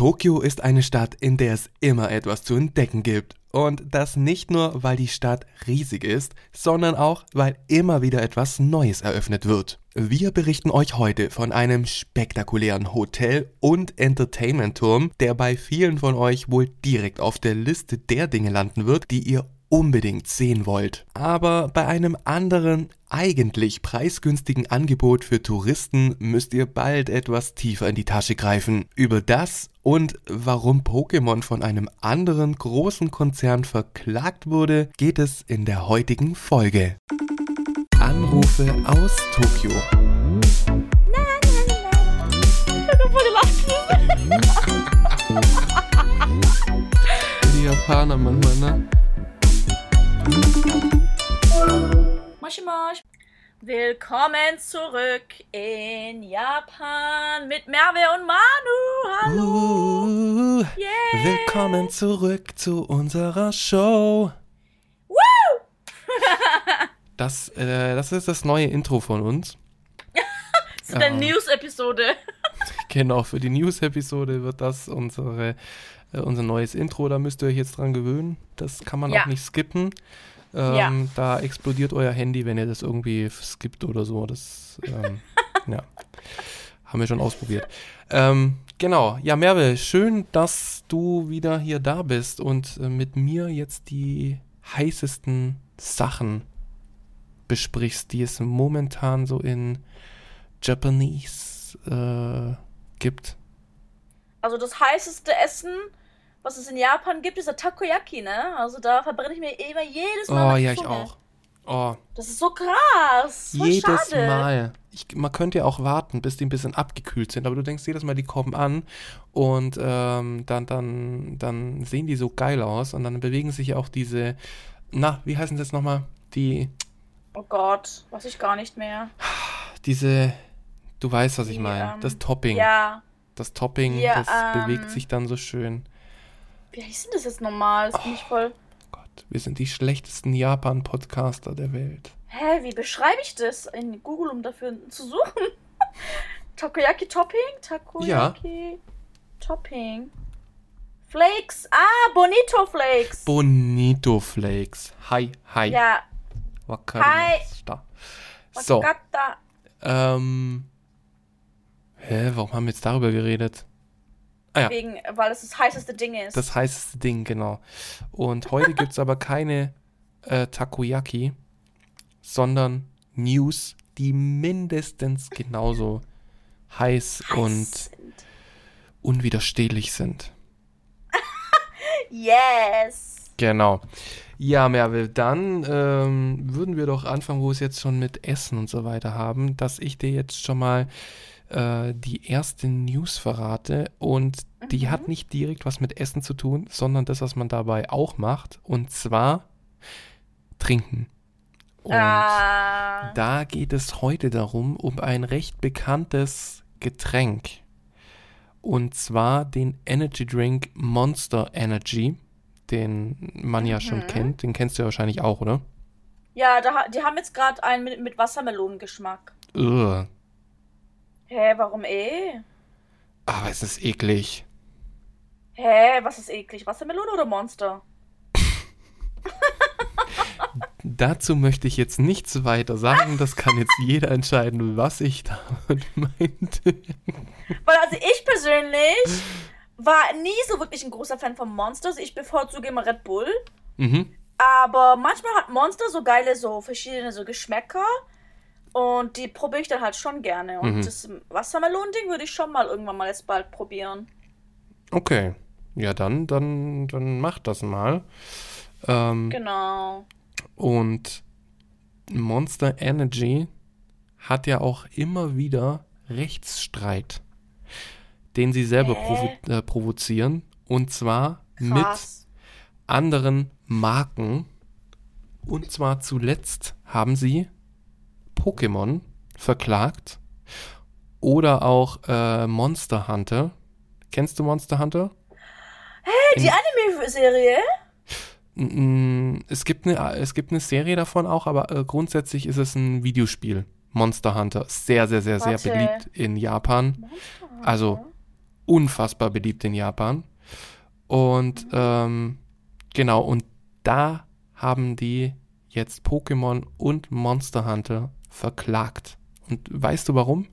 Tokio ist eine Stadt, in der es immer etwas zu entdecken gibt. Und das nicht nur, weil die Stadt riesig ist, sondern auch, weil immer wieder etwas Neues eröffnet wird. Wir berichten euch heute von einem spektakulären Hotel- und Entertainment-Turm, der bei vielen von euch wohl direkt auf der Liste der Dinge landen wird, die ihr unbedingt sehen wollt. Aber bei einem anderen, eigentlich preisgünstigen Angebot für Touristen müsst ihr bald etwas tiefer in die Tasche greifen. Über das und warum Pokémon von einem anderen großen Konzern verklagt wurde, geht es in der heutigen Folge. Anrufe aus Tokio. Die Japaner manchmal, ne? Moshi Mosh. Willkommen zurück in Japan mit Merve und Manu. Hallo. Uh, Yay. Willkommen zurück zu unserer Show. Woo! Das, äh, das ist das neue Intro von uns. Ist eine Ja. News-Episode. Genau, für die News-Episode wird das unsere, äh, unser neues Intro. Da müsst ihr euch jetzt dran gewöhnen. Das kann man Ja. auch nicht skippen. Ähm, Ja. Da explodiert euer Handy, wenn ihr das irgendwie skippt oder so. Das, ähm, ja. Haben wir schon ausprobiert. Ähm, genau. Ja, Merve, schön, dass du wieder hier da bist und äh, mit mir jetzt die heißesten Sachen besprichst, die es momentan so in Japanese äh, gibt. Also das heißeste Essen, was es in Japan gibt, ist der Takoyaki, ne? Also da verbrenne ich mir immer jedes Mal. Oh ja, ich auch. Oh, Das ist so krass. Voll jedes schade. Mal. Ich, man könnte ja auch warten, bis die ein bisschen abgekühlt sind, aber du denkst jedes Mal, die kommen an und ähm, dann, dann, dann sehen die so geil aus und dann bewegen sich ja auch diese, na, wie heißen sie jetzt nochmal? Die, Oh Gott, weiß ich gar nicht mehr. diese, du weißt, was ich Die, meine. ähm, das Topping. Ja. Das Topping, Ja, das ähm, bewegt sich dann so schön. Wie denn das jetzt normal? Das bin ich voll. Gott, wir sind die schlechtesten Japan-Podcaster der Welt. Hä, wie beschreibe ich das in Google, um dafür zu suchen? Takoyaki Topping? Takoyaki Topping. Flakes. Ah, Bonito Flakes. Bonito Flakes. Hi, hi. ja, Wakarimashita. So, Wakata. ähm. Hä, warum haben wir jetzt darüber geredet? Ah ja, Wegen, weil es das heißeste Ding ist. das heißeste Ding, genau. Und heute gibt es aber keine äh, Takoyaki, sondern News, die mindestens genauso heiß Heiß und sind. unwiderstehlich sind. Yes. Genau. Ja, Merve, dann ähm, würden wir doch anfangen, wo wir es jetzt schon mit Essen und so weiter haben, dass ich dir jetzt schon mal äh, die erste News verrate und die Mhm. hat nicht direkt was mit Essen zu tun, sondern das, was man dabei auch macht, und zwar trinken. Und ah. da geht es heute darum, um ein recht bekanntes Getränk. Und zwar den Energy Drink Monster Energy, den man ja schon Mhm. kennt. Den kennst du ja wahrscheinlich auch, oder? Ja, da, die haben jetzt gerade einen mit, mit Wassermelonengeschmack. Ugh. Hä, warum eh? Aber es ist eklig. Hä, was ist eklig? Wassermelone oder Monster? Dazu möchte ich jetzt nichts weiter sagen. Das kann jetzt jeder entscheiden, was ich damit meinte. Weil also ich persönlich war nie so wirklich ein großer Fan von Monsters. Ich bevorzuge immer Red Bull. Mhm. Aber manchmal hat Monster so geile, so verschiedene so Geschmäcker. Und die probiere ich dann halt schon gerne. Und Mhm. das Wassermelon-Ding würde ich schon mal irgendwann mal jetzt bald probieren. Okay. Ja, dann, dann, dann mach das mal. Ähm, Genau. Und Monster Energy hat ja auch immer wieder Rechtsstreit, den sie selber provo äh, provozieren. Und zwar mit Krass. anderen Marken. Und zwar zuletzt haben sie Pokémon verklagt oder auch äh, Monster Hunter. Kennst du Monster Hunter? Hey, die Anime-Serie? Mm, Es gibt eine, es gibt eine Serie davon auch, aber äh, grundsätzlich ist es ein Videospiel. Monster Hunter. Sehr, sehr, sehr, sehr Warte. beliebt in Japan. Also unfassbar beliebt in Japan. Und ähm, genau, und da haben die jetzt Pokémon und Monster Hunter verklagt. Und weißt du warum?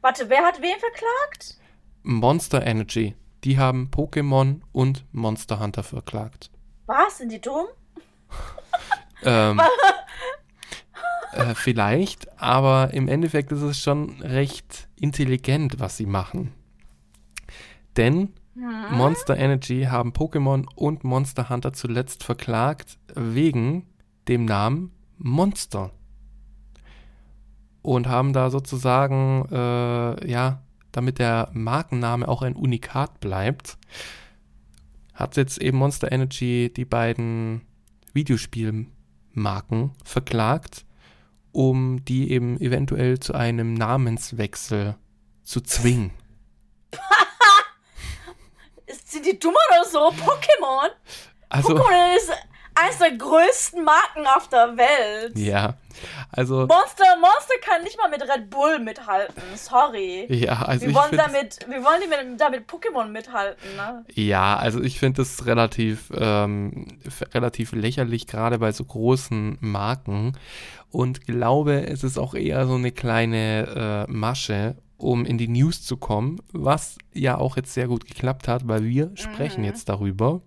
Warte, wer hat wen verklagt? Monster Energy. Die haben Pokémon und Monster Hunter verklagt. Was? Sind die dumm? ähm, äh, vielleicht, aber im Endeffekt ist es schon recht intelligent, was sie machen. Denn hm? Monster Energy haben Pokémon und Monster Hunter zuletzt verklagt wegen dem Namen Monster. Und haben da sozusagen, äh, ja, damit der Markenname auch ein Unikat bleibt, hat jetzt eben Monster Energy die beiden Videospielmarken verklagt, um die eben eventuell zu einem Namenswechsel zu zwingen. Sind die dumm oder so? Pokémon? Also, Pokémon ist eines der größten Marken auf der Welt. Ja, also. Monster, Monster kann nicht mal mit Red Bull mithalten. Sorry. Ja, also wir wollen damit, wir wollen die mit, damit Pokémon mithalten, ne? Ja, also ich finde das relativ, ähm, relativ lächerlich, gerade bei so großen Marken. Und glaube, es ist auch eher so eine kleine äh, Masche, um in die News zu kommen, was ja auch jetzt sehr gut geklappt hat, weil wir sprechen mhm. jetzt darüber.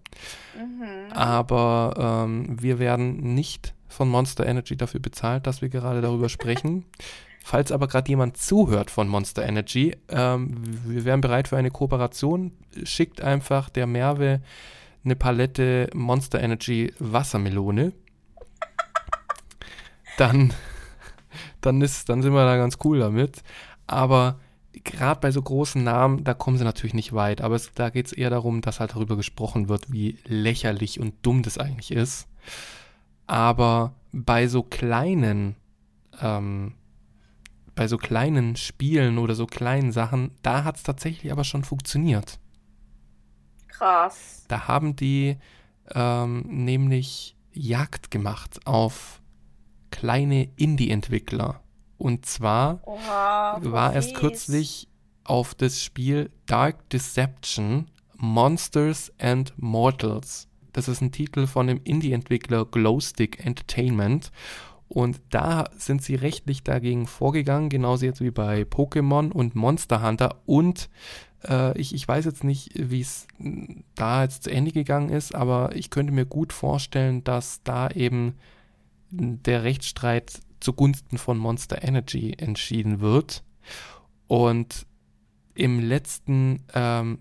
Mhm. Aber ähm, wir werden nicht von Monster Energy dafür bezahlt, dass wir gerade darüber sprechen. Falls aber gerade jemand zuhört von Monster Energy, ähm, wir wären bereit für eine Kooperation. Schickt einfach der Merve eine Palette Monster Energy Wassermelone. Dann, dann, ist, dann sind wir da ganz cool damit. Aber gerade bei so großen Namen, da kommen sie natürlich nicht weit. Aber es, da geht es eher darum, dass halt darüber gesprochen wird, wie lächerlich und dumm das eigentlich ist. Aber bei so kleinen, ähm, bei so kleinen Spielen oder so kleinen Sachen, da hat es tatsächlich aber schon funktioniert. Krass. Da haben die ähm, nämlich Jagd gemacht auf kleine Indie-Entwickler und zwar Oha, war erst kürzlich auf das Spiel Dark Deception Monsters and Mortals. Das ist ein Titel von dem Indie-Entwickler Glowstick Entertainment. Und da sind sie rechtlich dagegen vorgegangen, genauso jetzt wie bei Pokémon und Monster Hunter. Und äh, ich, ich weiß jetzt nicht, wie es da jetzt zu Ende gegangen ist, aber ich könnte mir gut vorstellen, dass da eben der Rechtsstreit zugunsten von Monster Energy entschieden wird. Und im letzten ähm,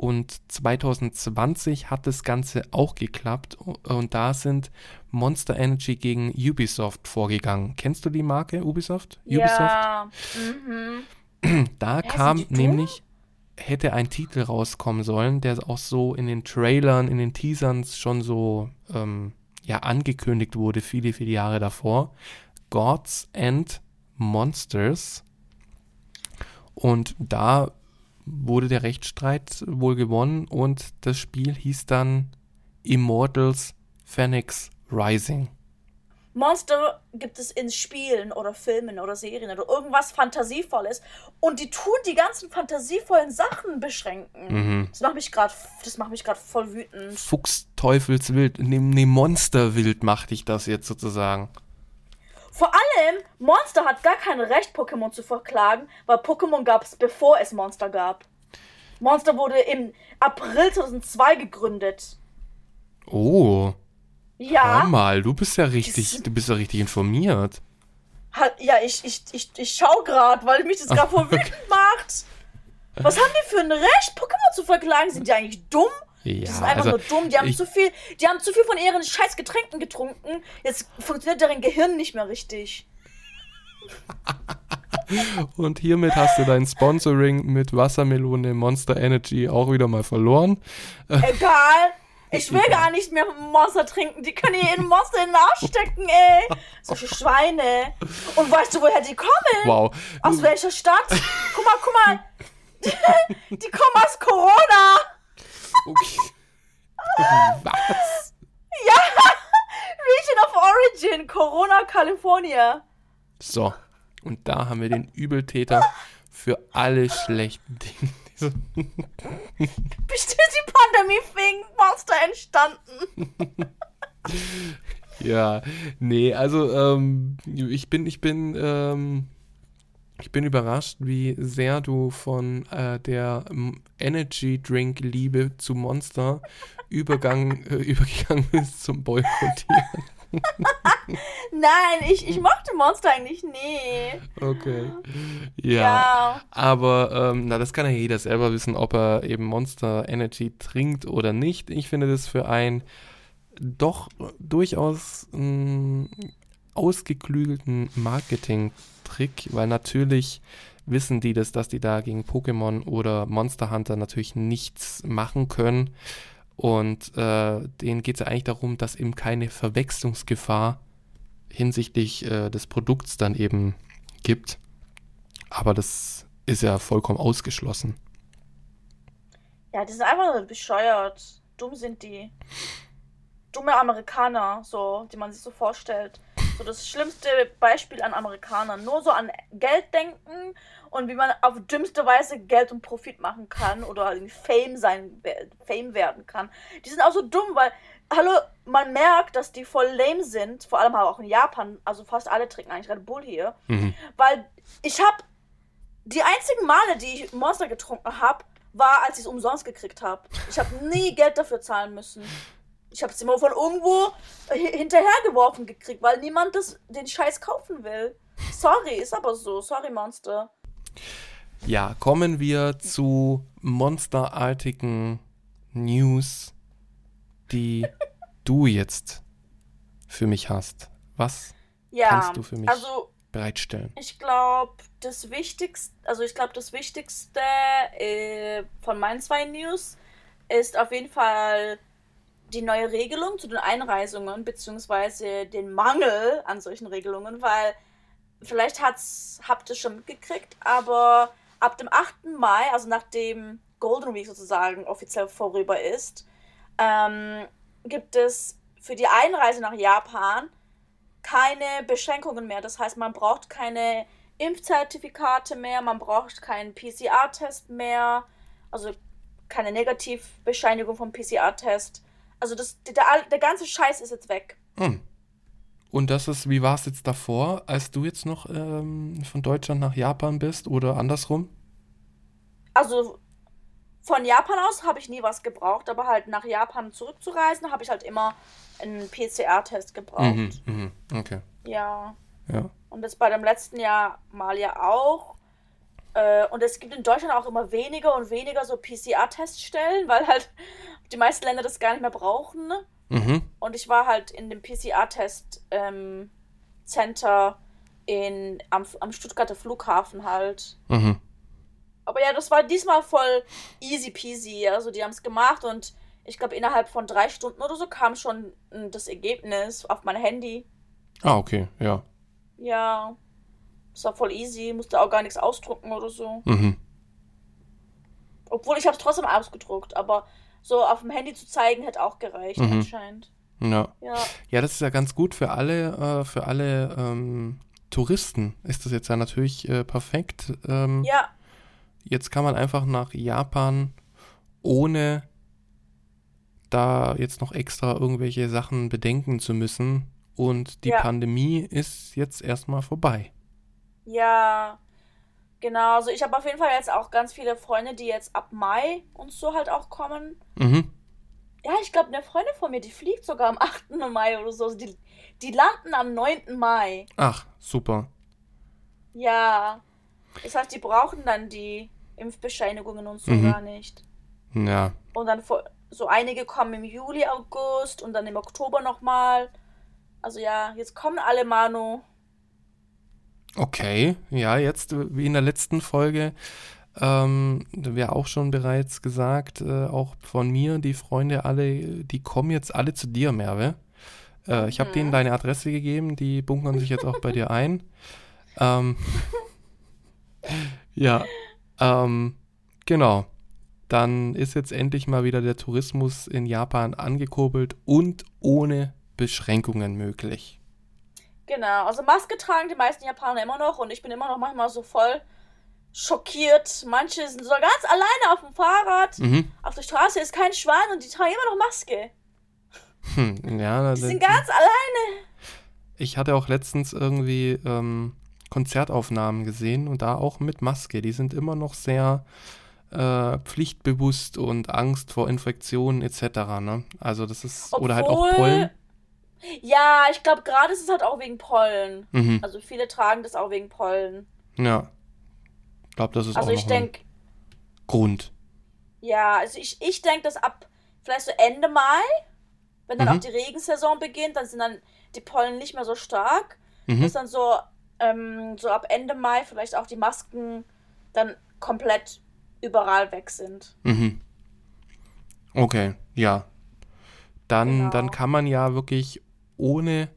und 2020 hat das Ganze auch geklappt und da sind Monster Energy gegen Ubisoft vorgegangen. Kennst du die Marke Ubisoft? Ja. Mhm. Da ja, kam nämlich, hätte ein Titel rauskommen sollen, der auch so in den Trailern, in den Teasern schon so ähm, ja, angekündigt wurde, viele, viele Jahre davor. Gods and Monsters. Und da wurde der Rechtsstreit wohl gewonnen und das Spiel hieß dann Immortals Phoenix Rising. Monster gibt es in Spielen oder Filmen oder Serien oder irgendwas Fantasievolles und die tun die ganzen fantasievollen Sachen beschränken. Mhm. Das macht mich gerade, das macht mich gerade voll wütend. Fuchs, Teufelswild, ne, ne Monsterwild macht dich das jetzt sozusagen. Vor allem, Monster hat gar kein Recht, Pokémon zu verklagen, weil Pokémon gab es, bevor es Monster gab. Monster wurde im April 2002 gegründet. Oh. Ja. Hör mal, du bist ja richtig, du bist ja richtig informiert. Ja, ich, ich, ich, ich schau gerade, weil mich das gerade voll wütend macht. Was haben die für ein Recht, Pokémon zu verklagen? Sind die eigentlich dumm? Ja, die sind einfach also, nur dumm. Die haben ich, zu viel, die haben zu viel von ihren scheiß Getränken getrunken. Jetzt funktioniert deren Gehirn nicht mehr richtig. Und hiermit hast du dein Sponsoring mit Wassermelone Monster Energy auch wieder mal verloren. Egal. Ich will gar nicht mehr Monster trinken. Die können ihr in Monster in den Arsch stecken, ey. Solche Schweine. Und weißt du, woher die kommen? Wow. Aus welcher Stadt? Guck mal, guck mal. Die kommen aus Corona. Okay. Was? Ja! Region of Origin, Corona, California. So, und da haben wir den Übeltäter für alle schlechten Dinge Bestimmt die Pandemie wegen Monster entstanden. ja, nee, also ähm, ich bin, ich bin, ähm, ich bin überrascht, wie sehr du von äh, der Energy Drink Liebe zu Monster Übergang, äh, übergegangen bist zum Boykottieren. Nein, ich, ich mochte Monster eigentlich nie. Okay. Ja. ja. Aber ähm, na, das kann ja jeder selber wissen, ob er eben Monster Energy trinkt oder nicht. Ich finde das für ein doch durchaus mh, ausgeklügelten Marketing-Trick, weil natürlich wissen die das, dass die da gegen Pokémon oder Monster Hunter natürlich nichts machen können. Und äh, denen geht es ja eigentlich darum, dass eben keine Verwechslungsgefahr hinsichtlich äh, des Produkts dann eben gibt. Aber das ist ja vollkommen ausgeschlossen. Ja, die sind einfach bescheuert. Dumm sind die. Dumme Amerikaner, so, die man sich so vorstellt. So das schlimmste Beispiel an Amerikanern. Nur so an Geld denken und wie man auf dümmste Weise Geld und Profit machen kann oder Fame sein, Fame werden kann. Die sind auch so dumm, weil, hallo, man merkt, dass die voll lame sind, vor allem auch in Japan, also fast alle trinken eigentlich Red Bull hier, mhm. weil ich habe die einzigen Male, die ich Monster getrunken habe, war, als ich es umsonst gekriegt habe. Ich habe nie Geld dafür zahlen müssen. Ich habe es immer von irgendwo hinterhergeworfen gekriegt, weil niemand das, den Scheiß kaufen will. Sorry, ist aber so. Sorry, Monster. Ja, kommen wir zu monsterartigen News, die du jetzt für mich hast. Was ja, kannst du für mich also, bereitstellen? Ich glaube, das Wichtigste, also ich glaube, das Wichtigste äh, von meinen zwei News ist auf jeden Fall die neue Regelung zu den Einreisungen, beziehungsweise den Mangel an solchen Regelungen, weil vielleicht hat's, habt ihr schon mitgekriegt, aber ab dem 8. Mai, also nachdem Golden Week sozusagen offiziell vorüber ist, ähm, gibt es für die Einreise nach Japan keine Beschränkungen mehr. Das heißt, man braucht keine Impfzertifikate mehr, man braucht keinen PCR-Test mehr, also keine Negativbescheinigung vom PCR-Test. Also das, der, der ganze Scheiß ist jetzt weg. Hm. Und das ist, wie war es jetzt davor, als du jetzt noch ähm, von Deutschland nach Japan bist oder andersrum? Also von Japan aus habe ich nie was gebraucht, aber halt nach Japan zurückzureisen, habe ich halt immer einen PCR-Test gebraucht. Mhm, mhm, okay. Ja. Ja. Und das bei dem letzten Jahr mal ja auch. Äh, und es gibt in Deutschland auch immer weniger und weniger so PCR-Teststellen, weil halt die meisten Länder das gar nicht mehr brauchen. Ne? Mhm. Und ich war halt in dem PCR-Test ähm, am, am Stuttgarter Flughafen halt. Mhm. Aber ja, das war diesmal voll easy peasy. Also die haben es gemacht und ich glaube innerhalb von drei Stunden oder so kam schon hm, das Ergebnis auf mein Handy. Ah, okay, ja. Ja. Das war voll easy, musste auch gar nichts ausdrucken oder so. Mhm. Obwohl ich habe es trotzdem ausgedruckt, aber so auf dem Handy zu zeigen, hätte auch gereicht mhm. anscheinend. Ja. ja. Ja, das ist ja ganz gut für alle, äh, für alle ähm, Touristen ist das jetzt ja natürlich äh, perfekt. Ähm, ja. Jetzt kann man einfach nach Japan ohne da jetzt noch extra irgendwelche Sachen bedenken zu müssen. Und die ja. Pandemie ist jetzt erstmal vorbei. Ja, Genau, also ich habe auf jeden Fall jetzt auch ganz viele Freunde, die jetzt ab Mai und so halt auch kommen. Mhm. Ja, ich glaube, eine Freundin von mir, die fliegt sogar am 8. Mai oder so. Also die, die landen am 9. Mai. Ach, super. Ja. Das heißt, die brauchen dann die Impfbescheinigungen und so mhm. gar nicht. Ja. Und dann so einige kommen im Juli, August und dann im Oktober nochmal. Also ja, jetzt kommen alle Manu. Okay, ja, jetzt wie in der letzten Folge, ähm, wäre auch schon bereits gesagt, äh, auch von mir, die Freunde alle, die kommen jetzt alle zu dir, Merve. Äh, ich habe mhm. denen deine Adresse gegeben, die bunkern sich jetzt auch bei dir ein. Ähm, ja, ähm, genau. Dann ist jetzt endlich mal wieder der Tourismus in Japan angekurbelt und ohne Beschränkungen möglich. Genau, also Maske tragen die meisten Japaner immer noch und ich bin immer noch manchmal so voll schockiert. Manche sind so ganz alleine auf dem Fahrrad. Mhm. Auf der Straße ist kein Schwan und die tragen immer noch Maske. Hm, ja, die sind ganz alleine. Ich hatte auch letztens irgendwie ähm, Konzertaufnahmen gesehen und da auch mit Maske. Die sind immer noch sehr äh, pflichtbewusst und Angst vor Infektionen etc. Ne? Also das ist Obwohl, oder halt auch Pollen. Ja, ich glaube gerade ist es halt auch wegen Pollen. Mhm. Also viele tragen das auch wegen Pollen. Ja. Ich glaube, das ist also auch ich denk, Grund. Ja, also ich, ich denke, dass ab vielleicht so Ende Mai, wenn dann mhm. auch die Regensaison beginnt, dann sind dann die Pollen nicht mehr so stark. Mhm. Dass dann so, ähm, so ab Ende Mai vielleicht auch die Masken dann komplett überall weg sind. Mhm. Okay, ja. Dann, genau. dann kann man ja wirklich ohne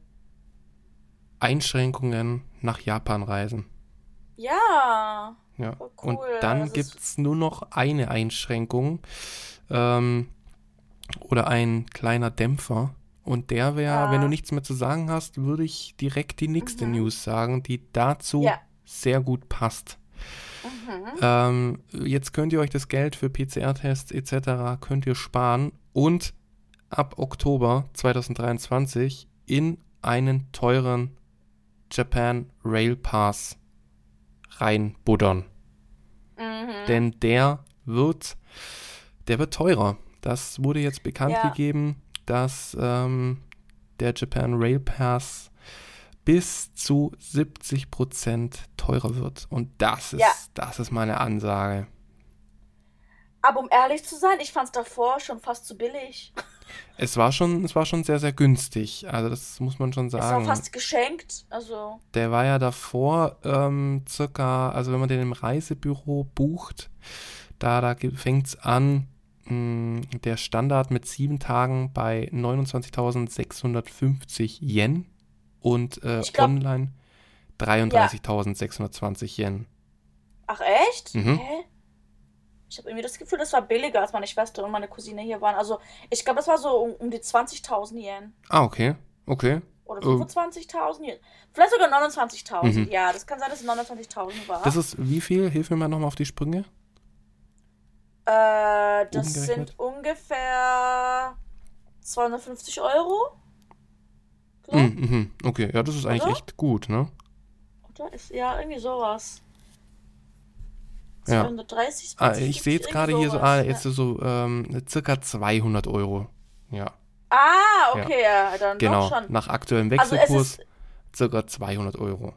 Einschränkungen nach Japan reisen. Ja. Ja. Cool. Und dann gibt es nur noch eine Einschränkung ähm, oder ein kleiner Dämpfer. Und der wäre, ja. wenn du nichts mehr zu sagen hast, würde ich direkt die nächste mhm. News sagen, die dazu ja. sehr gut passt. Mhm. Ähm, jetzt könnt ihr euch das Geld für PCR-Tests etc. könnt ihr sparen und ab Oktober 2023 in einen teuren Japan Rail Pass reinbuddern. Mhm. Denn der wird, der wird teurer. Das wurde jetzt bekannt ja. gegeben, dass ähm, der Japan Rail Pass bis zu 70 Prozent teurer wird. Und das ist, ja. das ist meine Ansage. Aber um ehrlich zu sein, ich fand es davor schon fast zu billig. Es war schon, es war schon sehr, sehr günstig. Also das muss man schon sagen. Es war fast geschenkt. Also. Der war ja davor ähm, circa, also wenn man den im Reisebüro bucht, da, da fängt es an, mh, hm, der Standard mit sieben Tagen bei 29.650 Yen und äh, glaub, online 33.620 ja. Yen. Ach echt? Mhm. Hä? Ich habe irgendwie das Gefühl, das war billiger, als meine Schwester und meine Cousine hier waren. Also ich glaube, das war so um, um die 20.000 Yen. Ah, okay. Okay. Oder 25.000 Yen. Vielleicht sogar 29.000. Mhm. Ja, das kann sein, dass es 29.000 war. Das ist wie viel? Hilf mir mal nochmal auf die Sprünge. Äh, das sind ungefähr 250 Euro. Mhm, mhm, okay, ja, das ist eigentlich Oder? echt gut, ne? Oder? Ist, ja, irgendwie sowas. 230 ja. ah, Ich sehe jetzt gerade hier so, ah, jetzt ja. so ähm, circa 200 Euro. Ja. Ah, okay, ja, ja dann genau. schon. Nach aktuellem also Wechselkurs also circa 200 Euro.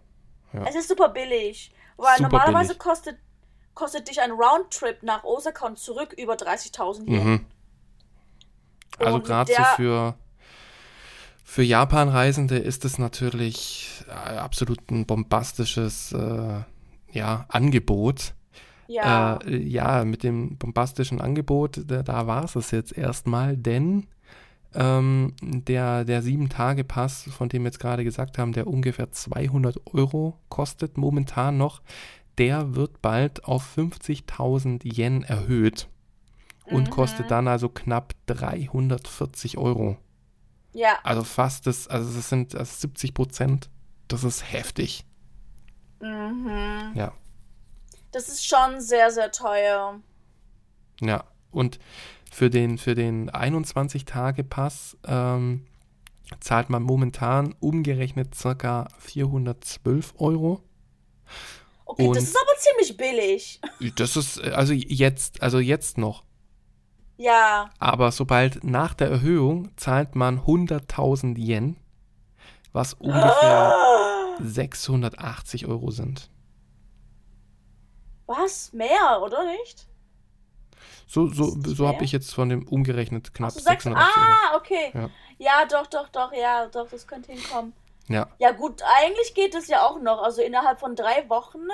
Ja. Es ist super billig. Weil super normalerweise billig. kostet, kostet dich ein Roundtrip nach Osaka und zurück über 30.000 Yen. Mhm. Also gerade so für, für Japan-Reisende ist es natürlich äh, absolut ein bombastisches äh, ja, Angebot. Ja. Äh, ja, mit dem bombastischen Angebot, da, da war es es jetzt erstmal, denn ähm, der, der 7-Tage-Pass, von dem wir jetzt gerade gesagt haben, der ungefähr 200 Euro kostet momentan noch, der wird bald auf 50.000 Yen erhöht und mhm. kostet dann also knapp 340 Euro. Ja. Also fast das, also das sind also 70 Prozent. Das ist heftig. Mhm. Ja. Das ist schon sehr, sehr teuer. Ja, und für den, für den 21-Tage-Pass ähm, zahlt man momentan umgerechnet circa 412 Euro. Okay, und das ist aber ziemlich billig. Das ist, also jetzt, also jetzt noch. Ja. Aber sobald nach der Erhöhung zahlt man 100.000 Yen, was ungefähr ah. 680 Euro sind. Was? Mehr, oder nicht? So, so, so habe ich jetzt von dem umgerechnet knapp Ach, 680 Ah, okay. Ja. ja, doch, doch, doch, ja, doch, das könnte hinkommen. Ja. Ja, gut, eigentlich geht es ja auch noch. Also innerhalb von drei Wochen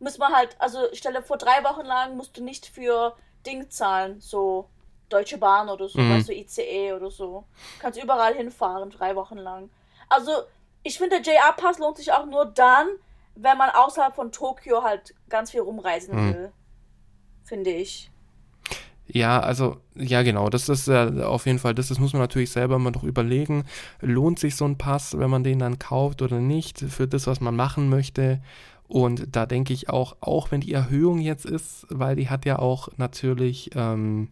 muss man halt, also stelle vor, drei Wochen lang musst du nicht für Ding zahlen, so Deutsche Bahn oder so, mhm. du, ICE oder so. Kannst überall hinfahren, drei Wochen lang. Also, ich finde, der JR-Pass lohnt sich auch nur dann, wenn man außerhalb von Tokio halt ganz viel rumreisen mhm. will. Finde ich. Ja, also, ja, genau, das ist äh, auf jeden Fall, das, das muss man natürlich selber mal doch überlegen. Lohnt sich so ein Pass, wenn man den dann kauft oder nicht, für das, was man machen möchte? Und da denke ich auch, auch wenn die Erhöhung jetzt ist, weil die hat ja auch natürlich ähm,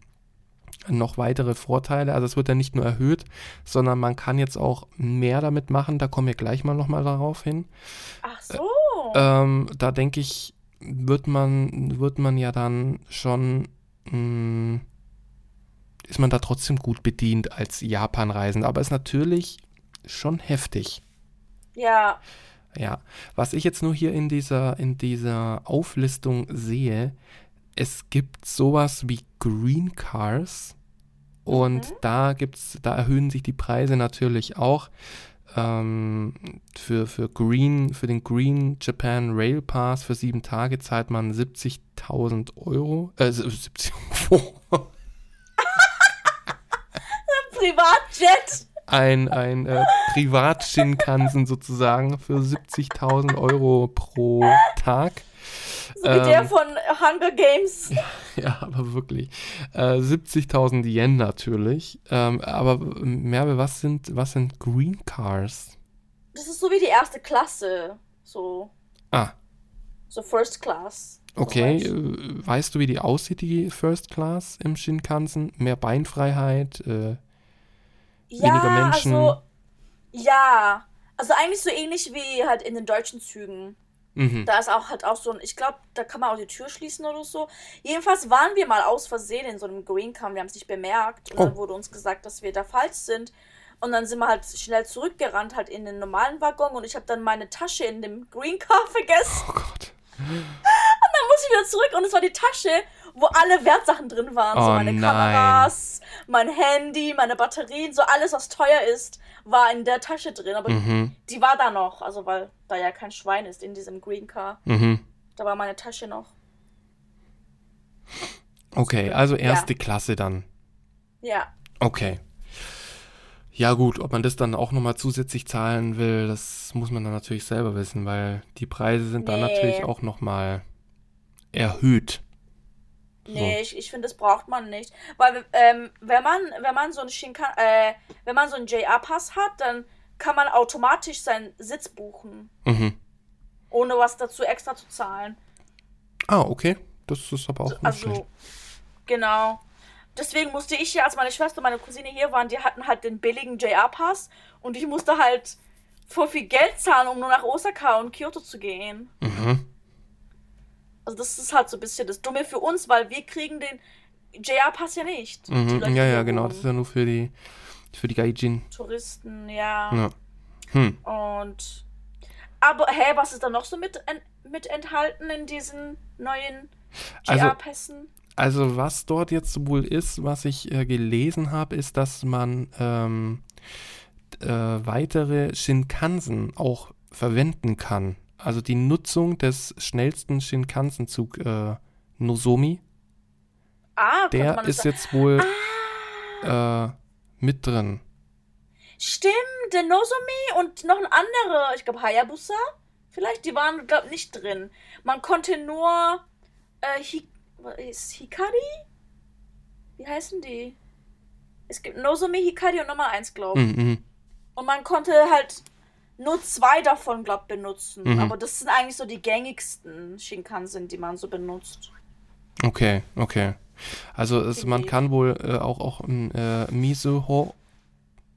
noch weitere Vorteile. Also es wird ja nicht nur erhöht, sondern man kann jetzt auch mehr damit machen. Da kommen wir gleich mal nochmal darauf hin. Ach so. Äh, ähm, da denke ich, wird man, wird man ja dann schon, mh, hm, ist man da trotzdem gut bedient als Japan-Reisender. Aber ist natürlich schon heftig. Ja. Ja, was ich jetzt nur hier in dieser, in dieser Auflistung sehe, es gibt sowas wie Green Cars und mhm. da gibt's, da erhöhen sich die Preise natürlich auch. Ähm, für, für Green, für den Green Japan Rail Pass für sieben Tage zahlt man 70.000 Euro. Äh, 70 Privatjet ein, ein äh, Privat-Shinkansen sozusagen für 70.000 Euro pro Tag. So wie ähm, der von Hunger Games. Ja, aber wirklich. Äh, 70.000 Yen natürlich. Ähm, aber Merve, was sind, was sind Green Cars? Das ist so wie die erste Klasse. So. Ah. So First Class. Okay, äh, weißt du, wie die aussieht, die First Class im Shinkansen? Mehr Beinfreiheit, äh, ja, weniger Menschen. Also, ja, also eigentlich so ähnlich wie halt in den deutschen Zügen. Mhm. Da ist auch halt auch so ein, ich glaube, da kann man auch die Tür schließen oder so. Jedenfalls waren wir mal aus Versehen in so einem Green Cam, wir haben es nicht bemerkt und oh. dann wurde uns gesagt, dass wir da falsch sind. Und dann sind wir halt schnell zurückgerannt, halt in den normalen Waggon und ich habe dann meine Tasche in dem Green Car vergessen. Oh Gott. Dann muss ich wieder zurück und es war die Tasche wo alle Wertsachen drin waren. Oh, so meine nein. Kameras, mein Handy, meine Batterien, so alles, was teuer ist, war in der Tasche drin. Aber mhm. die war da noch, also weil da ja kein Schwein ist in diesem Green Car. Mhm. Da war meine Tasche noch. Okay, also erste ja. Klasse dann. Ja. Okay. Ja gut, ob man das dann auch nochmal zusätzlich zahlen will, das muss man dann natürlich selber wissen, weil die Preise sind nee. dann natürlich auch nochmal erhöht. Nee, so. ich, ich finde, das braucht man nicht. Weil, ähm, wenn man, wenn man so einen Shinkan äh, wenn man so einen JR-Pass hat, dann kann man automatisch seinen Sitz buchen. Mhm. Ohne was dazu extra zu zahlen. Ah, okay. Das ist aber auch nicht also, schlecht. Genau. Deswegen musste ich ja, als meine Schwester und meine Cousine hier waren, die hatten halt den billigen JR-Pass und ich musste halt voll viel Geld zahlen, um nur nach Osaka und Kyoto zu gehen. Mhm. Also das ist halt so ein bisschen das Dumme für uns, weil wir kriegen den JR-Pass ja nicht. Mhm, ja, ja, genau. Das ist ja nur für die, für die Gaijin. Touristen, ja. ja. Hm. Und aber hä, was ist da noch so mit, mit enthalten in diesen neuen JR-Pässen? Also, also, was dort jetzt wohl ist, was ich äh, gelesen habe, ist, dass man ähm, äh, weitere Shinkansen auch verwenden kann also die Nutzung des schnellsten Shinkansen-Zug äh, Nozomi. Ah, der ist jetzt wohl ah. äh, mit drin. Stimmt, der Nozomi und noch ein anderer, ich glaube Hayabusa, vielleicht, die waren, glaube nicht drin. Man konnte nur äh, Hi ist Hikari? Wie heißen die? Es gibt Nozomi, Hikari und Nummer 1, glaube ich. Mhm. Und man konnte halt nur zwei davon, glaube ich, benutzen. Mhm. Aber das sind eigentlich so die gängigsten Shinkansen, die man so benutzt. Okay, okay. Also es, man kann wohl äh, auch, auch äh, Mizuho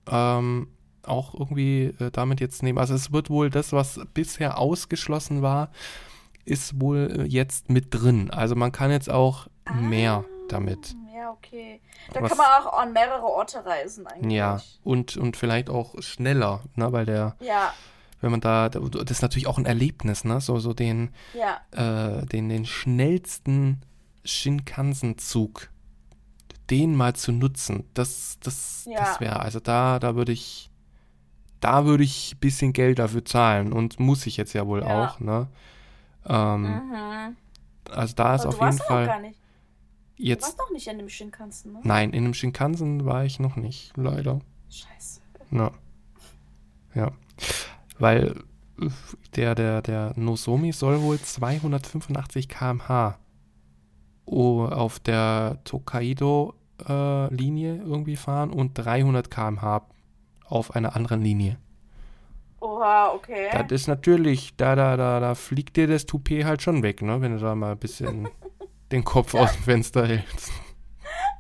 ähm, auch irgendwie äh, damit jetzt nehmen. Also es wird wohl das, was bisher ausgeschlossen war, ist wohl äh, jetzt mit drin. Also man kann jetzt auch ah, mehr damit. Ja, okay. Da kann man auch an mehrere Orte reisen eigentlich. Ja, und, und vielleicht auch schneller, ne, weil der, ja. wenn man da, das ist natürlich auch ein Erlebnis, ne, so, so den, ja. äh, den, den schnellsten Shinkansen-Zug, den mal zu nutzen, das, das, ja. das wäre, also da, da würde ich, da würde ich ein bisschen Geld dafür zahlen und muss ich jetzt ja wohl ja. auch, ne? Ähm, mhm. Also da ist auf jeden Fall. Gar nicht. Jetzt, du warst doch nicht in dem Shinkansen, ne? Nein, in dem Shinkansen war ich noch nicht, leider. Scheiße. Ja. Ja. Weil der, der, der Nozomi soll wohl 285 km/h auf der Tokaido-Linie äh, irgendwie fahren und 300 km/h auf einer anderen Linie. Oha, okay. Das ist natürlich, da, da, da, da fliegt dir das Toupet halt schon weg, ne? Wenn du da mal ein bisschen den Kopf aus dem Fenster hältst.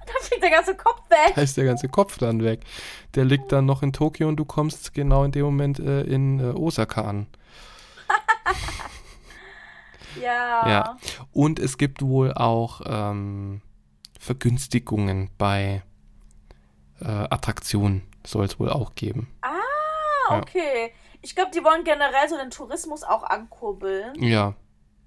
Da fliegt der ganze Kopf weg. Da ist der ganze Kopf dann weg. Der liegt dann noch in Tokio und du kommst genau in dem Moment äh, in äh, Osaka an. ja. Ja. Und es gibt wohl auch ähm, Vergünstigungen bei äh, Attraktionen, soll es wohl auch geben. Ah, okay. Ja. Ich glaube, die wollen generell so den Tourismus auch ankurbeln. Ja.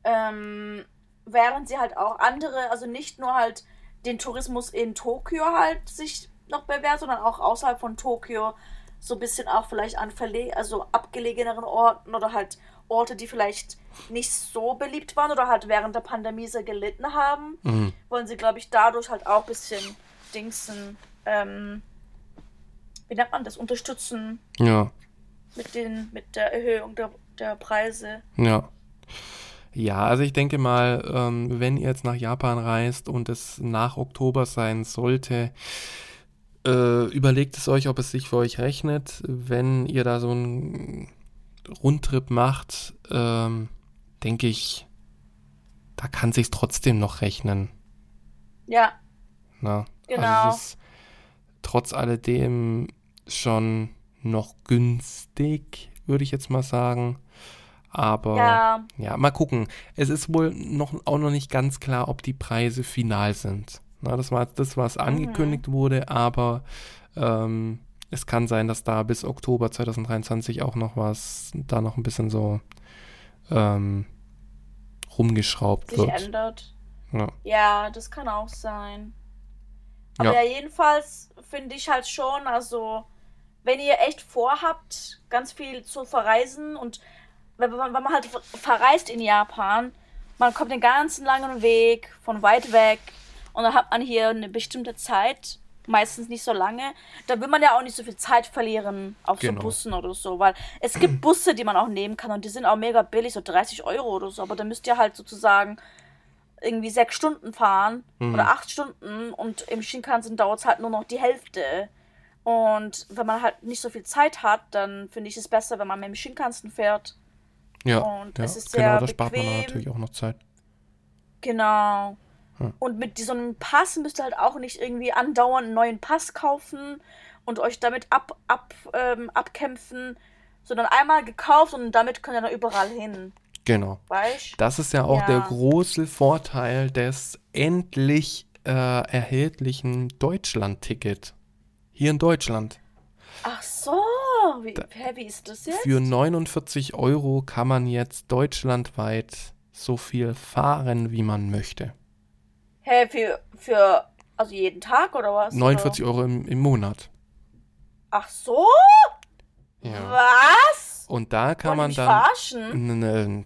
Ähm, während sie halt auch andere, also nicht nur halt den Tourismus in Tokio halt sich noch bewährt, sondern auch außerhalb von Tokio so ein bisschen auch vielleicht an verle also abgelegeneren Orten oder halt Orte, die vielleicht nicht so beliebt waren oder halt während der Pandemie sehr gelitten haben, mhm. wollen sie, glaube ich, dadurch halt auch ein bisschen Dingsen, ähm, wie nennt man das, unterstützen. Ja. Mit, den, mit der Erhöhung der, der Preise. Ja. Ja, also ich denke mal, ähm, wenn ihr jetzt nach Japan reist und es nach Oktober sein sollte, äh, überlegt es euch, ob es sich für euch rechnet. Wenn ihr da so einen Rundtrip macht, ähm, denke ich, da kann sich trotzdem noch rechnen. Ja. Na, genau. Also es ist trotz alledem schon noch günstig, würde ich jetzt mal sagen. Aber ja. ja. mal gucken. Es ist wohl noch auch noch nicht ganz klar, ob die Preise final sind. Na, das war das, was mhm. angekündigt mhm. wurde, aber ähm, es kann sein, dass da bis Oktober 2023 auch noch was, da noch ein bisschen so ähm, rumgeschraubt Sich wird. ändert. Ja. ja, das kann auch sein. Aber ja, ja jedenfalls finde ich halt schon, also wenn ihr echt vorhabt, ganz viel zu verreisen und wenn man, wenn man halt verreist in Japan, man kommt den ganzen langen Weg von weit weg und dann hat man hier eine bestimmte Zeit, meistens nicht so lange. Da will man ja auch nicht so viel Zeit verlieren auf genau. so Bussen oder so, weil es gibt Busse, die man auch nehmen kann und die sind auch mega billig, so 30 Euro oder so, aber da müsst ihr halt sozusagen irgendwie sechs Stunden fahren mhm. oder acht Stunden und im Shinkansen dauert es halt nur noch die Hälfte. Und wenn man halt nicht so viel Zeit hat, dann finde ich es besser, wenn man mit dem Shinkansen fährt. Ja, und ja, es ist genau, da spart man natürlich auch noch Zeit. Genau. Hm. Und mit so einem Pass müsst ihr halt auch nicht irgendwie andauernd einen neuen Pass kaufen und euch damit ab, ab, ähm, abkämpfen, sondern einmal gekauft und damit könnt ihr dann überall hin. Genau. Weißt? Das ist ja auch Ja. der große Vorteil des endlich äh, erhältlichen Deutschland-Ticket. Hier in Deutschland. Ach so, wie, hä, wie ist das jetzt? Für 49 Euro kann man jetzt deutschlandweit so viel fahren, wie man möchte. Hä, für, für, also jeden Tag oder was? 49 Euro im, im Monat. Ach so? Ja. Was? Und da kann man dann. verarschen? N-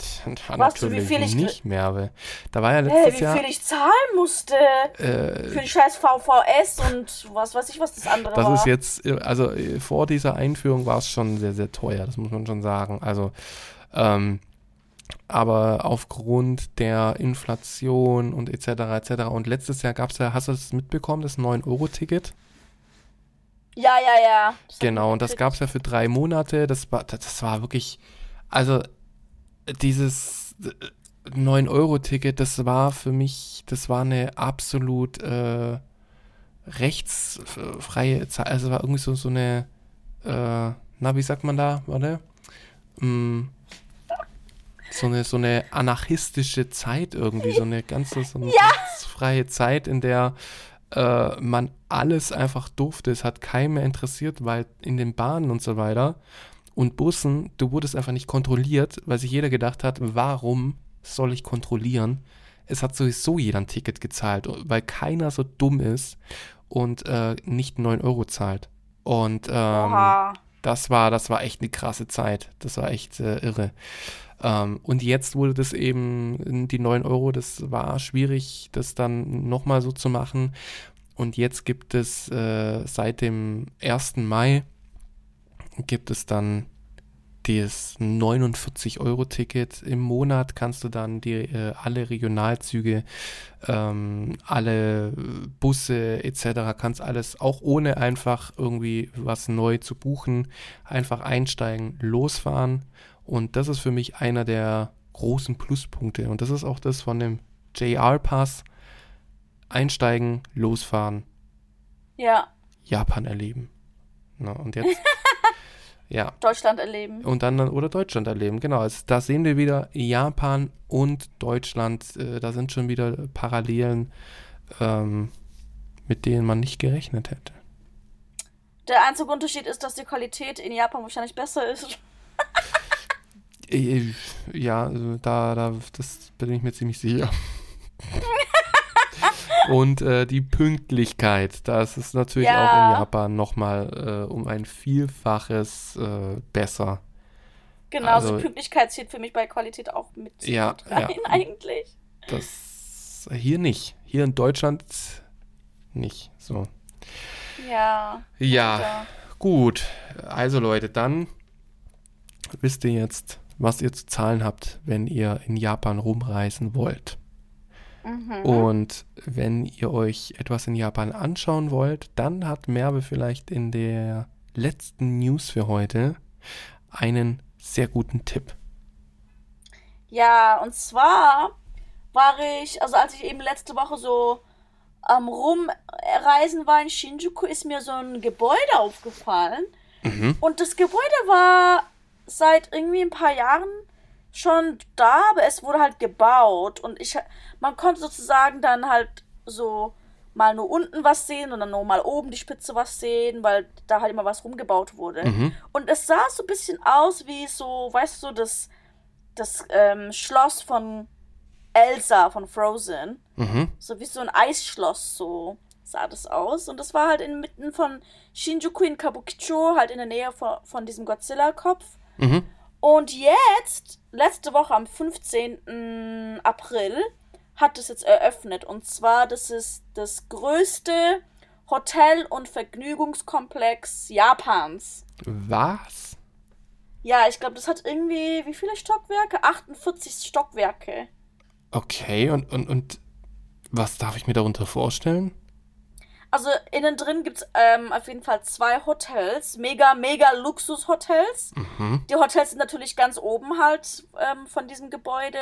Weißt du, wie viel ich- nicht mehr. Da war ja Hä, letztes wie Jahr. viel ich zahlen musste? äh, Für die scheiß VVS und was weiß ich, was das andere Das war. ist jetzt, äh, also äh, vor dieser Einführung war es schon sehr, sehr teuer, das muss man schon sagen. Also, ähm, aber aufgrund der Inflation und etc. etc. Und letztes Jahr gab es ja, hast du das mitbekommen, das 9-Euro-Ticket? Ja, ja, ja. Das Genau, und das gab es ja für drei Monate. Das war, das, war wirklich, also dieses 9-Euro-Ticket, das war für mich, das war eine absolut äh, rechtsfreie Zeit. Also war irgendwie so, so eine, äh, na, wie sagt man da, warte? Mm, so eine, so eine anarchistische Zeit irgendwie, so eine ganze, so eine ganz freie Zeit, in der äh, man alles einfach durfte. Es hat keinen mehr interessiert, weil in den Bahnen und so weiter und Bussen, du wurdest einfach nicht kontrolliert, weil sich jeder gedacht hat, warum soll ich kontrollieren? Es hat sowieso jeder ein Ticket gezahlt, weil keiner so dumm ist und äh, nicht 9 Euro zahlt. Und ähm, das war, das war echt eine krasse Zeit. Das war echt äh, irre. Ähm, und jetzt wurde das eben, die 9 Euro, das war schwierig, das dann nochmal so zu machen. Und jetzt gibt es äh, seit dem 1. Mai gibt es dann das 49-Euro-Ticket im Monat kannst du dann die, äh, alle Regionalzüge, ähm, alle Busse etc. kannst alles auch ohne einfach irgendwie was neu zu buchen, einfach einsteigen, losfahren. Und das ist für mich einer der großen Pluspunkte. Und das ist auch das von dem JR-Pass. Einsteigen, losfahren. Ja. Japan erleben. Na, und jetzt Ja. Deutschland erleben. Und dann, oder Deutschland erleben, genau. Also, da sehen wir wieder Japan und Deutschland, äh, da sind schon wieder Parallelen, ähm, mit denen man nicht gerechnet hätte. Der einzige Unterschied ist, dass die Qualität in Japan wahrscheinlich besser ist. Äh, ja, also da, da, das bin ich mir ziemlich sicher. Und äh, die Pünktlichkeit, das ist natürlich ja. auch in Japan nochmal äh, um ein Vielfaches äh, besser. Genau, also, so Pünktlichkeit zählt für mich bei Qualität auch mit ja, rein ja. eigentlich. Das hier nicht. Hier in Deutschland nicht. So. Ja. Ja, gut. Also Leute, dann wisst ihr jetzt, was ihr zu zahlen habt, wenn ihr in Japan rumreisen wollt. Mhm. Und wenn ihr euch etwas in Japan anschauen wollt, dann hat Merve vielleicht in der letzten News für heute einen sehr guten Tipp. Ja, und zwar war ich, also als ich eben letzte Woche so am Rumreisen war in Shinjuku, ist mir so ein Gebäude aufgefallen. Mhm. Und das Gebäude war seit irgendwie ein paar Jahren schon da, aber es wurde halt gebaut und ich, man konnte sozusagen dann halt so mal nur unten was sehen und dann nur mal oben die Spitze was sehen, weil da halt immer was rumgebaut wurde. Mhm. Und es sah so ein bisschen aus wie so, weißt du, das, das ähm, Schloss von Elsa von Frozen. Mhm. So wie so ein Eisschloss, so sah das aus. Und das war halt inmitten von Shinjuku in Kabukicho, halt in der Nähe von, von diesem Godzilla-Kopf. Mhm. Und jetzt, letzte Woche am 15. April, hat es jetzt eröffnet. Und zwar, das ist das größte Hotel- und Vergnügungskomplex Japans. Was? Ja, ich glaube, das hat irgendwie, wie viele Stockwerke? 48 Stockwerke. Okay, und, und, und was darf ich mir darunter vorstellen? Also innen drin gibt es ähm, auf jeden Fall zwei Hotels, mega, mega Luxushotels. Mhm. Die Hotels sind natürlich ganz oben halt ähm, von diesem Gebäude.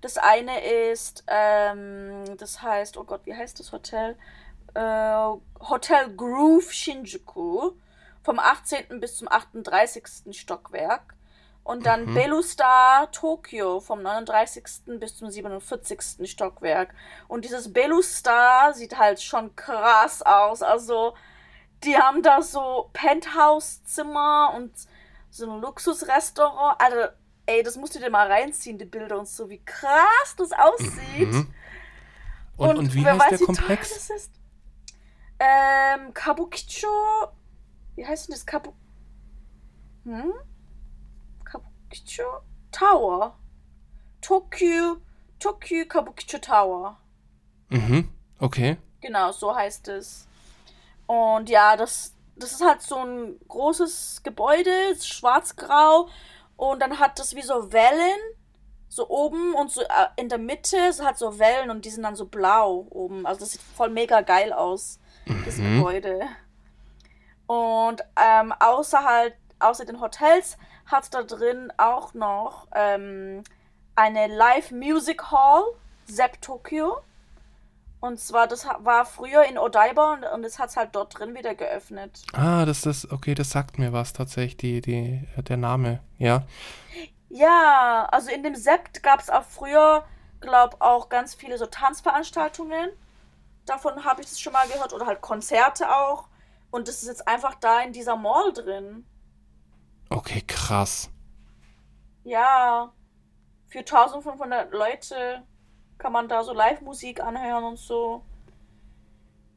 Das eine ist, ähm, das heißt, oh Gott, wie heißt das Hotel? Äh, Hotel Groove Shinjuku vom 18. bis zum 38. Stockwerk. Und dann mhm. Belustar Tokyo vom 39. bis zum 47. Stockwerk. Und dieses Belustar sieht halt schon krass aus. Also, die haben da so Penthouse-Zimmer und so ein Luxusrestaurant. Also, ey, das musst du dir mal reinziehen, die Bilder und so, wie krass das aussieht. Mhm. Und, und, und, wie heißt weiß, der Komplex? Das ist? Ähm, Kabukicho. Wie heißt denn das? Kabu. Hm? Kabukicho Tower. Tokyo, Tokyo Kabukicho Tower. Mhm, okay. Genau, so heißt es. Und ja, das, das ist halt so ein großes Gebäude, schwarz-grau. Und dann hat das wie so Wellen, so oben und so äh, in der Mitte, es hat so Wellen und die sind dann so blau oben. Also das sieht voll mega geil aus, das mhm. Gebäude. Und ähm, außer halt, außer den Hotels hat da drin auch noch ähm, eine Live Music Hall, Zep Tokyo. Und zwar, das war früher in Odaiba und, und es hat es halt dort drin wieder geöffnet. Ah, das ist, okay, das sagt mir was tatsächlich, die, die, der Name, ja. Ja, also in dem Sept gab es auch früher, glaube auch ganz viele so Tanzveranstaltungen. Davon habe ich das schon mal gehört. Oder halt Konzerte auch. Und das ist jetzt einfach da in dieser Mall drin. Okay, krass. Ja, für 1500 Leute kann man da so Live-Musik anhören und so.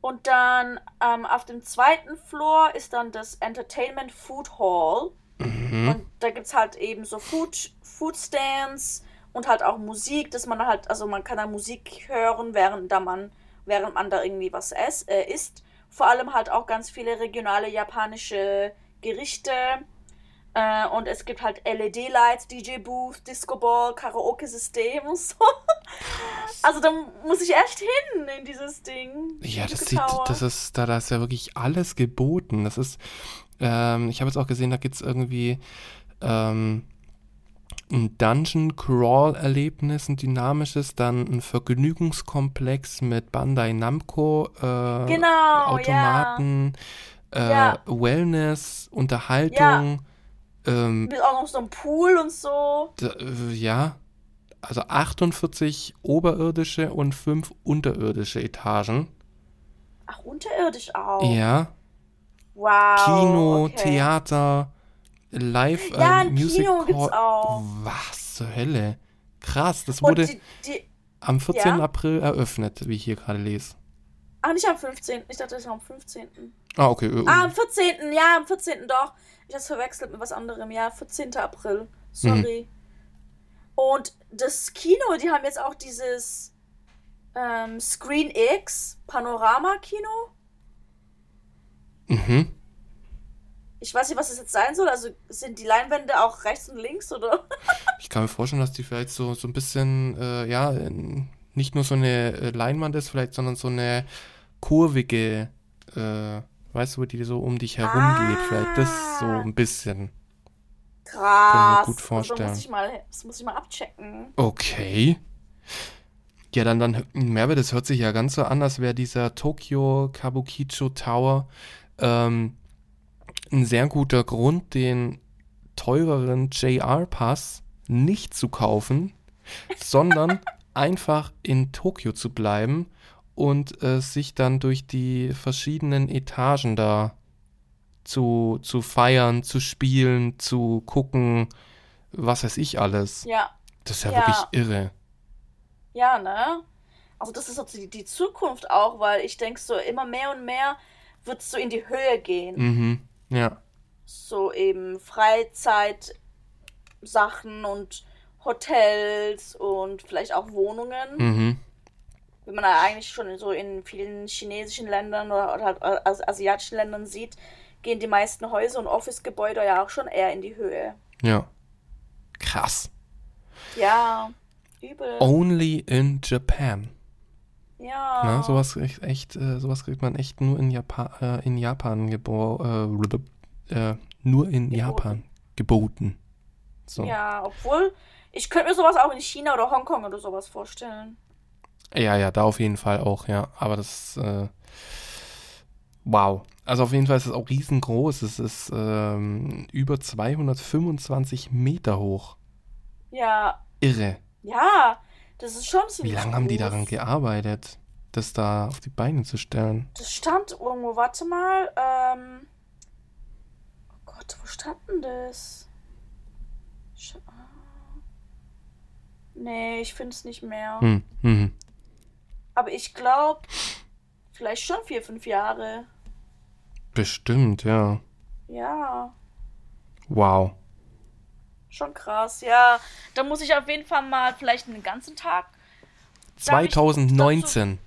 Und dann ähm, auf dem zweiten Floor ist dann das Entertainment Food Hall. Mhm. Und da gibt es halt eben so Food, Food Stands und halt auch Musik, dass man halt, also man kann da Musik hören, während da man, während man da irgendwie was ess, äh, isst. Vor allem halt auch ganz viele regionale japanische Gerichte Äh, und es gibt halt LED-Lights, DJ-Booth, Disco-Ball, Karaoke-System und so. Also da muss ich echt hin in dieses Ding. Ja, das sieht, das ist, da, da ist ja wirklich alles geboten. Das ist, ähm, ich habe jetzt auch gesehen, da gibt es irgendwie ähm, ein Dungeon-Crawl-Erlebnis, ein dynamisches, dann ein Vergnügungskomplex mit Bandai Namco, äh, genau, Automaten, ja. Äh, ja. Wellness, Unterhaltung. Ähm, mit auch noch so einem Pool und so. Da, äh, ja, also 48 oberirdische und 5 unterirdische Etagen. Ach, unterirdisch auch. Ja. Wow. Kino, okay. Theater, Live ja, äh, Music Kino gibt's auch. Was zur Hölle? Krass, das wurde die, die, am 14. Ja? April eröffnet, wie ich hier gerade lese. Ach, nicht am 15. Ich dachte, das war am 15. Ah, okay. Äh, ah, am 14. Ja, am 14. doch. Ich hab's verwechselt mit was anderem. Ja, 14. April. Sorry. Mhm. Und das Kino, die haben jetzt auch dieses ähm, Screen X Panorama-Kino. Mhm. Ich weiß nicht, was das jetzt sein soll. Also sind die Leinwände auch rechts und links, oder? ich kann mir vorstellen, dass die vielleicht so, so ein bisschen, äh, ja, nicht nur so eine äh, Leinwand ist, vielleicht, sondern so eine kurvige, äh, weißt du, die so um dich herum ah. geht. Vielleicht das so ein bisschen. Krass. Kann ich mir gut vorstellen. Das muss ich mal, das muss ich mal abchecken. Okay. Ja, dann, dann, Mehrwert, das hört sich ja ganz so an, als wäre dieser Tokyo Kabukicho Tower ähm, ein sehr guter Grund, den teureren JR-Pass nicht zu kaufen, sondern einfach in Tokio zu bleiben und äh, sich dann durch die verschiedenen Etagen da zu, zu feiern, zu spielen, zu gucken, was weiß ich alles. Ja. Das ist ja, ja. wirklich irre. Ja, ne? Also das ist so die, die Zukunft auch, weil ich denke so, immer mehr und mehr wird es so in die Höhe gehen. Mhm. Ja. So eben Freizeitsachen und Hotels und vielleicht auch Wohnungen. Mhm. Wie man ja eigentlich schon so in vielen chinesischen Ländern oder, oder halt asiatischen Ländern sieht, gehen die meisten Häuser und Office-Gebäude ja auch schon eher in die Höhe. Ja. Krass. Ja, übel. Only in Japan. Ja. Na, sowas echt, echt äh, sowas kriegt man echt nur in Japan, äh, in Japan gebo äh, äh, nur in geboten. Japan geboten. So. Ja, obwohl ich könnte mir sowas auch in China oder Hongkong oder sowas vorstellen. Ja, ja, da auf jeden Fall auch, ja. Aber das äh, wow. Also auf jeden Fall ist es auch riesengroß. Es ist ähm, über 225 Meter hoch. Ja. Irre. Ja, das ist schon ziemlich Wie lange haben die daran gearbeitet, das da auf die Beine zu stellen? Das stand irgendwo, warte mal. Ähm, oh Gott, wo stand denn das? Sch ah. nee, ich finde es nicht mehr. Hm, hm. Aber ich glaube, vielleicht schon vier, fünf Jahre. Bestimmt, ja. Ja. Wow. Schon krass, ja. Da muss ich auf jeden Fall mal vielleicht einen ganzen Tag. 2019.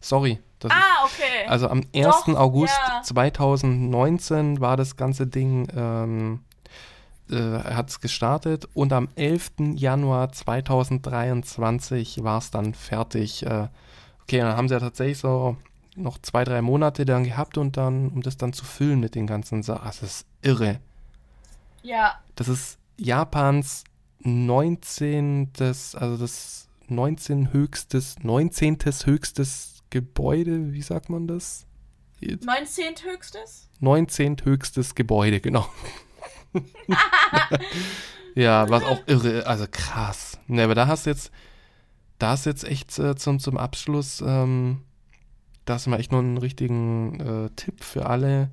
Sorry. ah, okay. Also am 1. Doch, August ja. 2019 war das ganze Ding, ähm, äh, hat es gestartet und am 11. Januar 2023 war es dann fertig. Äh, okay, dann haben sie ja tatsächlich so noch zwei, drei Monate dann gehabt und dann, um das dann zu füllen mit den ganzen Sachen. Das ist irre. Ja. Das ist Japans 19. also das 19 höchstes, 19. höchstes Gebäude, wie sagt man das? 19. höchstes? 19. höchstes Gebäude, genau. ja, was auch irre, also krass. Ne, aber da hast du jetzt, da du jetzt echt äh, zum, zum Abschluss, ähm, da du mal echt noch einen richtigen äh, Tipp für alle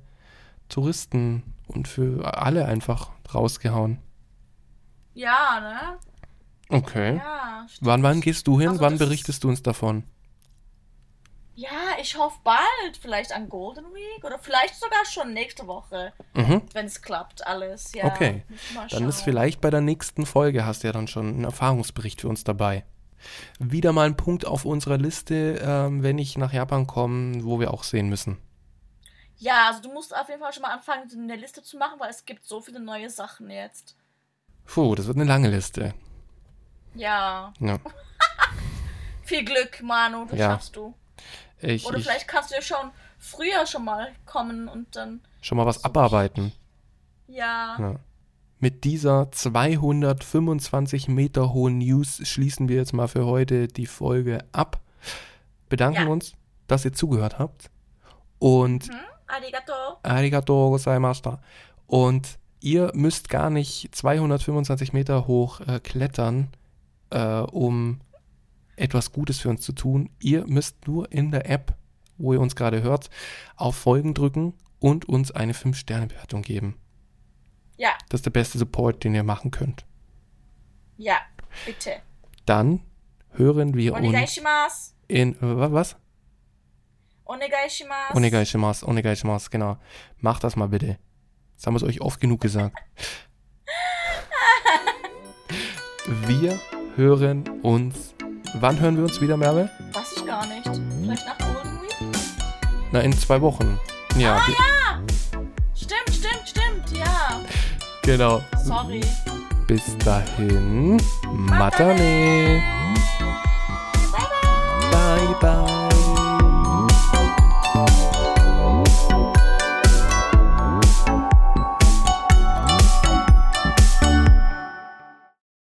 Touristen und für alle einfach rausgehauen. Ja, ne? Okay. Ja, wann, wann gehst du hin? Also wann berichtest du uns davon? Ja, ich hoffe bald. Vielleicht an Golden Week oder vielleicht sogar schon nächste Woche. Mhm. Wenn es klappt, alles. Ja, okay. Dann ist vielleicht bei der nächsten Folge hast du ja dann schon einen Erfahrungsbericht für uns dabei. Wieder mal ein Punkt auf unserer Liste, ähm, wenn ich nach Japan komme, wo wir auch sehen müssen. Ja, also du musst auf jeden Fall schon mal anfangen, eine Liste zu machen, weil es gibt so viele neue Sachen jetzt. Puh, das wird eine lange Liste. Ja. Ja. Viel Glück, Manu, das Ja. schaffst du. Ich, Oder ich vielleicht kannst du ja schon früher schon mal kommen und dann. schon mal was abarbeiten. Ja. Ja. Mit dieser 225 Meter hohen News schließen wir jetzt mal für heute die Folge ab. Bedanken Ja. uns, dass ihr zugehört habt. Und Hm? Arigato. arigato gozaimashita. Und ihr müsst gar nicht 225 Meter hoch äh, klettern, äh, um etwas Gutes für uns zu tun. Ihr müsst nur in der App, wo ihr uns gerade hört, auf Folgen drücken und uns eine 5-Sterne-Bewertung geben. Ja, Das ist der beste Support, den ihr machen könnt. ja, bitte. Dann hören wir uns in wa- was? Onegaishimasu. Onegaishimasu, onegaishimasu, genau. Macht das mal bitte. Das haben wir es euch oft genug gesagt. Wir hören uns. Wann hören wir uns wieder, Merve? Weiß ich gar nicht. Vielleicht nach Golden Week? Na, in zwei Wochen. Ja, Ah, ja! Genau. Sorry. Bis dahin. Matane. Bye, bye. Bye, bye.